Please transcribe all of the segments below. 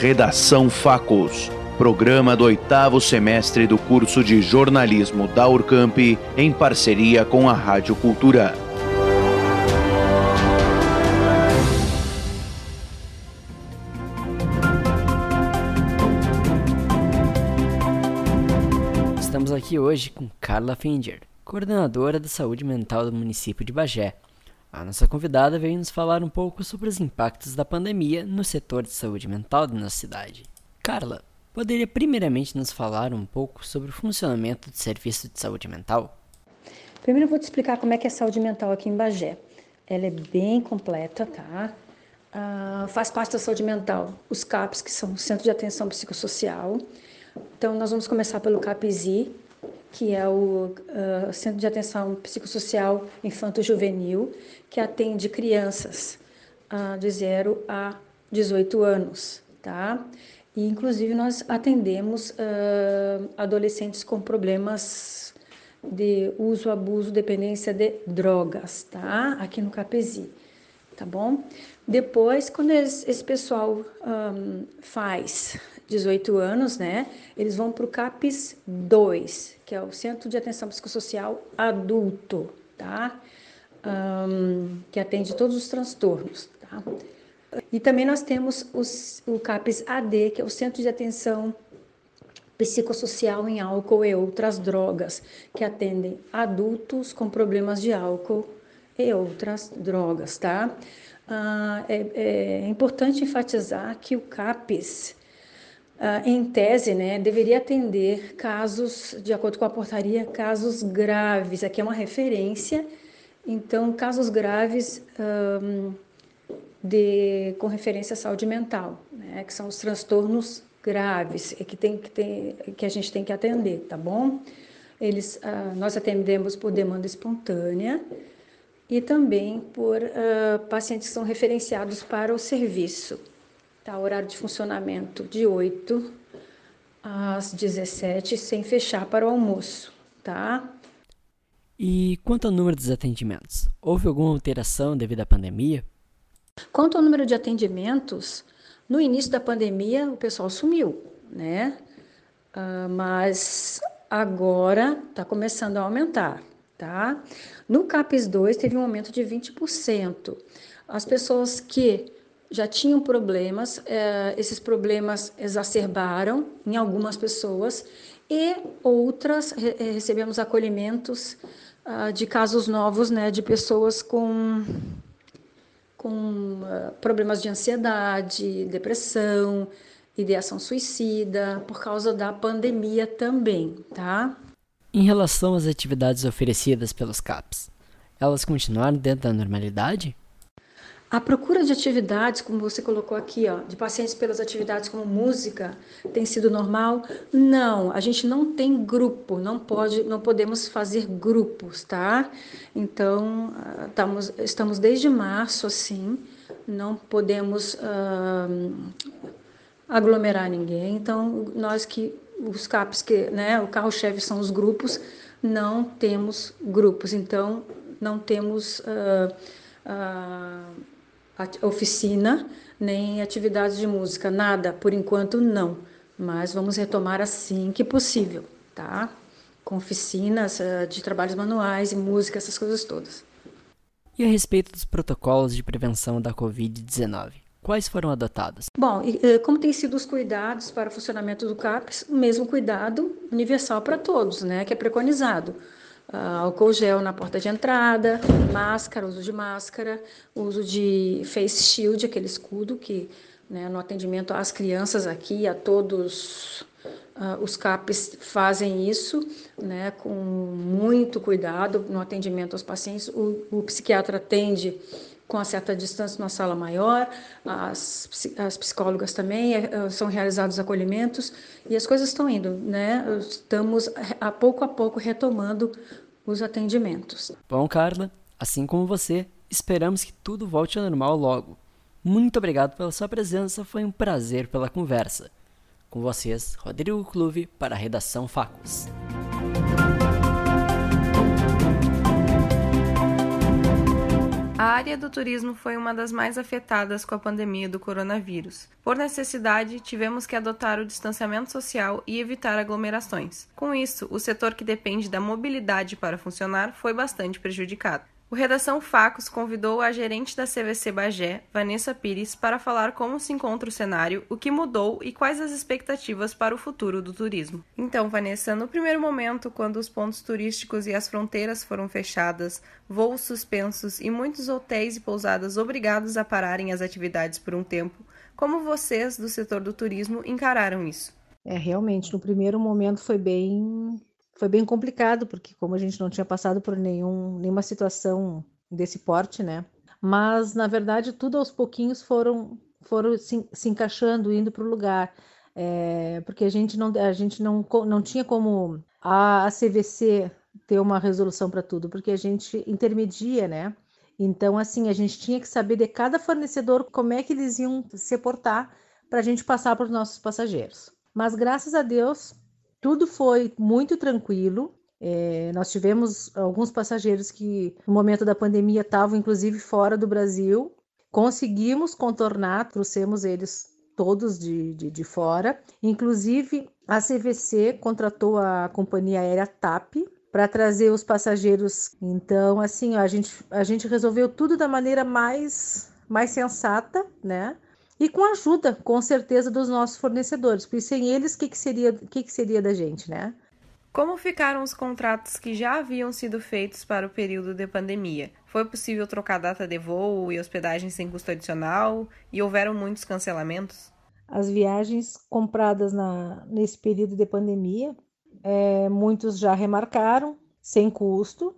Redação Facos, programa do oitavo semestre do curso de jornalismo da Urcamp, em parceria com a Rádio Cultura. Estamos aqui hoje com Carla Finger, coordenadora da saúde mental do município de Bagé. A nossa convidada veio nos falar um pouco sobre os impactos da pandemia no setor de saúde mental da nossa cidade. Carla, poderia primeiramente nos falar um pouco sobre o funcionamento do serviço de saúde mental? Primeiro eu vou te explicar como é que é a saúde mental aqui em Bagé. Ela é bem completa, tá? Uh, faz parte da saúde mental os CAPs, que são o Centro de Atenção Psicossocial. Então, nós vamos começar pelo CAPSI, que é o uh, Centro de Atenção Psicossocial Infanto-Juvenil, que atende crianças uh, de 0 a 18 anos, tá? E, inclusive, nós atendemos uh, adolescentes com problemas de uso, abuso, dependência de drogas, tá? Aqui no CAPESI, tá bom? Depois, quando esse pessoal um, faz 18 anos, né? Eles vão para o CAPES 2, que é o Centro de Atenção Psicossocial Adulto, tá? Um, que atende todos os transtornos, tá? E também nós temos os, o CAPES AD, que é o Centro de Atenção Psicossocial em Álcool e Outras Drogas, que atendem adultos com problemas de álcool e outras drogas, tá? Ah, é, é importante enfatizar que o CAPES Uh, em tese, né, deveria atender casos, de acordo com a portaria, casos graves. Aqui é uma referência, então, casos graves um, de, com referência à saúde mental, né, que são os transtornos graves que, tem, que, que a gente tem que atender, tá bom? Eles, uh, nós atendemos por demanda espontânea e também por uh, pacientes que são referenciados para o serviço. Tá, horário de funcionamento de 8 às 17, sem fechar para o almoço, tá? E quanto ao número dos atendimentos, houve alguma alteração devido à pandemia? Quanto ao número de atendimentos, no início da pandemia o pessoal sumiu, né? Uh, mas agora está começando a aumentar, tá? No CAPES 2 teve um aumento de 20%. As pessoas que já tinham problemas, eh, esses problemas exacerbaram em algumas pessoas e outras eh, recebemos acolhimentos ah, de casos novos, né, de pessoas com, com uh, problemas de ansiedade, depressão, ideação suicida, por causa da pandemia também, tá? Em relação às atividades oferecidas pelos CAPs, elas continuaram dentro da normalidade? A procura de atividades, como você colocou aqui, ó, de pacientes pelas atividades como música, tem sido normal? Não, a gente não tem grupo, não pode, não podemos fazer grupos, tá? Então, estamos, estamos desde março assim, não podemos uh, aglomerar ninguém. Então, nós que os CAPs que, né, o carro-chefe são os grupos, não temos grupos. Então, não temos uh, uh, oficina, nem atividades de música, nada, por enquanto não. Mas vamos retomar assim que possível, tá? Com oficinas uh, de trabalhos manuais e música, essas coisas todas. E a respeito dos protocolos de prevenção da Covid-19, quais foram adotados? Bom, e, como têm sido os cuidados para o funcionamento do CAPES, o mesmo cuidado universal para todos, né, que é preconizado álcool gel na porta de entrada, máscara, uso de máscara, uso de face shield, aquele escudo que né, no atendimento às crianças aqui, a todos uh, os CAPs fazem isso né, com muito cuidado no atendimento aos pacientes. O, o psiquiatra atende com uma certa distância numa sala maior, as, as psicólogas também, eh, são realizados acolhimentos e as coisas estão indo, né? Estamos a pouco a pouco retomando os atendimentos. Bom, Carla, assim como você, esperamos que tudo volte ao normal logo. Muito obrigado pela sua presença, foi um prazer pela conversa. Com vocês, Rodrigo Clube, para a Redação Facos. Área do turismo foi uma das mais afetadas com a pandemia do coronavírus. Por necessidade, tivemos que adotar o distanciamento social e evitar aglomerações. Com isso, o setor que depende da mobilidade para funcionar foi bastante prejudicado. O Redação Facos convidou a gerente da CVC Bagé, Vanessa Pires, para falar como se encontra o cenário, o que mudou e quais as expectativas para o futuro do turismo. Então, Vanessa, no primeiro momento, quando os pontos turísticos e as fronteiras foram fechadas, voos suspensos e muitos hotéis e pousadas obrigados a pararem as atividades por um tempo, como vocês do setor do turismo encararam isso? É, realmente, no primeiro momento foi bem foi bem complicado, porque como a gente não tinha passado por nenhum, nenhuma situação desse porte, né? Mas, na verdade, tudo aos pouquinhos foram, foram se, se encaixando, indo para o lugar. É, porque a gente não, a gente não, não tinha como a, a CVC ter uma resolução para tudo, porque a gente intermedia, né? Então, assim, a gente tinha que saber de cada fornecedor como é que eles iam se portar para a gente passar para os nossos passageiros. Mas, graças a Deus, tudo foi muito tranquilo. É, nós tivemos alguns passageiros que, no momento da pandemia, estavam inclusive fora do Brasil. Conseguimos contornar, trouxemos eles todos de, de, de fora. Inclusive, a CVC contratou a companhia aérea TAP para trazer os passageiros. Então, assim, a gente, a gente resolveu tudo da maneira mais, mais sensata, né? E com a ajuda, com certeza, dos nossos fornecedores, porque sem eles, o que, que, seria, que, que seria da gente, né? Como ficaram os contratos que já haviam sido feitos para o período de pandemia? Foi possível trocar data de voo e hospedagem sem custo adicional? E houveram muitos cancelamentos? As viagens compradas na, nesse período de pandemia, é, muitos já remarcaram sem custo,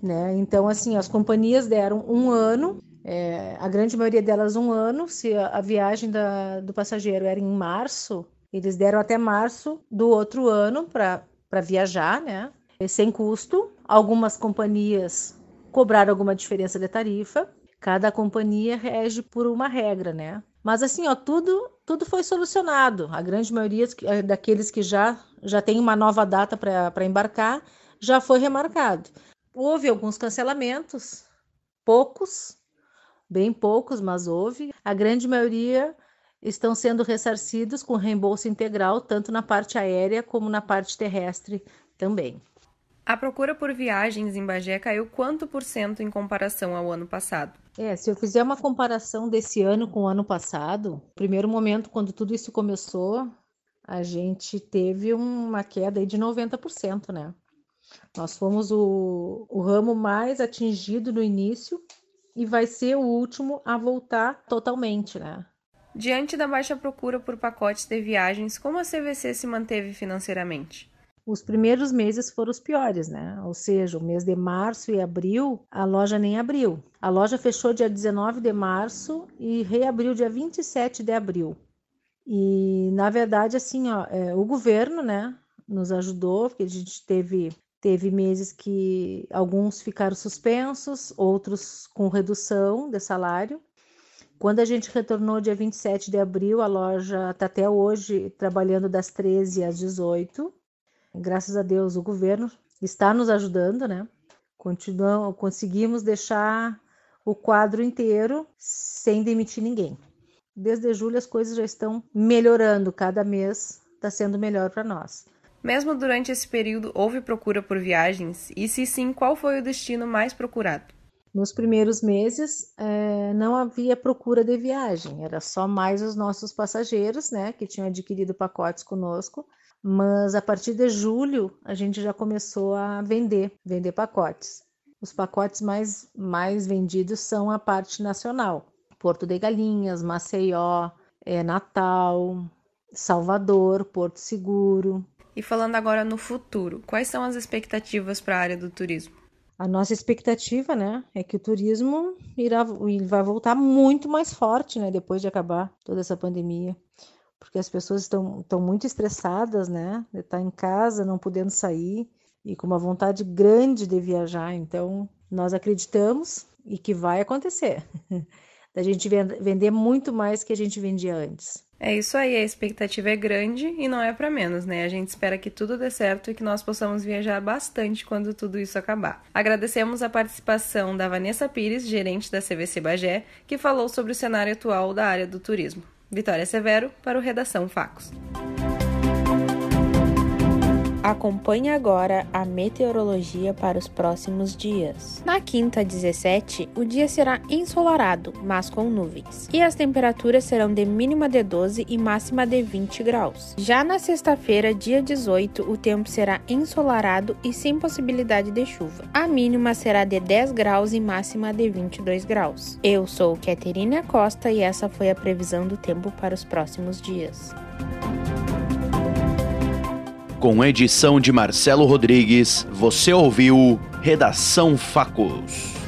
né? Então, assim, as companhias deram um ano é, a grande maioria delas um ano. Se a, a viagem da, do passageiro era em março, eles deram até março do outro ano para viajar, né? Sem custo. Algumas companhias cobraram alguma diferença de tarifa. Cada companhia rege por uma regra, né? Mas assim, ó, tudo, tudo foi solucionado. A grande maioria é, daqueles que já, já tem uma nova data para embarcar já foi remarcado. Houve alguns cancelamentos, poucos, bem poucos, mas houve. A grande maioria estão sendo ressarcidos com reembolso integral, tanto na parte aérea como na parte terrestre também. A procura por viagens em Bagé caiu quanto por cento em comparação ao ano passado? É, se eu fizer uma comparação desse ano com o ano passado, primeiro momento, quando tudo isso começou, a gente teve uma queda de 90%, né? Nós fomos o, o ramo mais atingido no início, e vai ser o último a voltar totalmente, né? Diante da baixa procura por pacotes de viagens, como a CVC se manteve financeiramente? Os primeiros meses foram os piores, né? Ou seja, o mês de março e abril, a loja nem abriu. A loja fechou dia 19 de março e reabriu dia 27 de abril. E, na verdade, assim, ó, é, o governo, né, nos ajudou, porque a gente teve Teve meses que alguns ficaram suspensos, outros com redução de salário. Quando a gente retornou dia 27 de abril, a loja está até hoje trabalhando das 13 às 18. Graças a Deus, o governo está nos ajudando, né? Continuamos, conseguimos deixar o quadro inteiro sem demitir ninguém. Desde julho as coisas já estão melhorando, cada mês está sendo melhor para nós. Mesmo durante esse período, houve procura por viagens? E se sim, qual foi o destino mais procurado? Nos primeiros meses, é, não havia procura de viagem, era só mais os nossos passageiros, né, que tinham adquirido pacotes conosco. Mas a partir de julho, a gente já começou a vender, vender pacotes. Os pacotes mais, mais vendidos são a parte nacional: Porto de Galinhas, Maceió, é, Natal, Salvador, Porto Seguro, e falando agora no futuro, quais são as expectativas para a área do turismo? A nossa expectativa, né, é que o turismo irá vai voltar muito mais forte, né, depois de acabar toda essa pandemia, porque as pessoas estão, estão muito estressadas, né, de estar em casa, não podendo sair e com uma vontade grande de viajar. Então, nós acreditamos e que vai acontecer. da gente vender muito mais que a gente vendia antes. É isso aí, a expectativa é grande e não é para menos, né? A gente espera que tudo dê certo e que nós possamos viajar bastante quando tudo isso acabar. Agradecemos a participação da Vanessa Pires, gerente da CVC Bagé, que falou sobre o cenário atual da área do turismo. Vitória Severo, para o Redação Facos. Acompanhe agora a meteorologia para os próximos dias. Na quinta 17, o dia será ensolarado, mas com nuvens, e as temperaturas serão de mínima de 12 e máxima de 20 graus. Já na sexta-feira, dia 18, o tempo será ensolarado e sem possibilidade de chuva. A mínima será de 10 graus e máxima de 22 graus. Eu sou Caterina Costa e essa foi a previsão do tempo para os próximos dias com edição de Marcelo Rodrigues, você ouviu Redação Facos.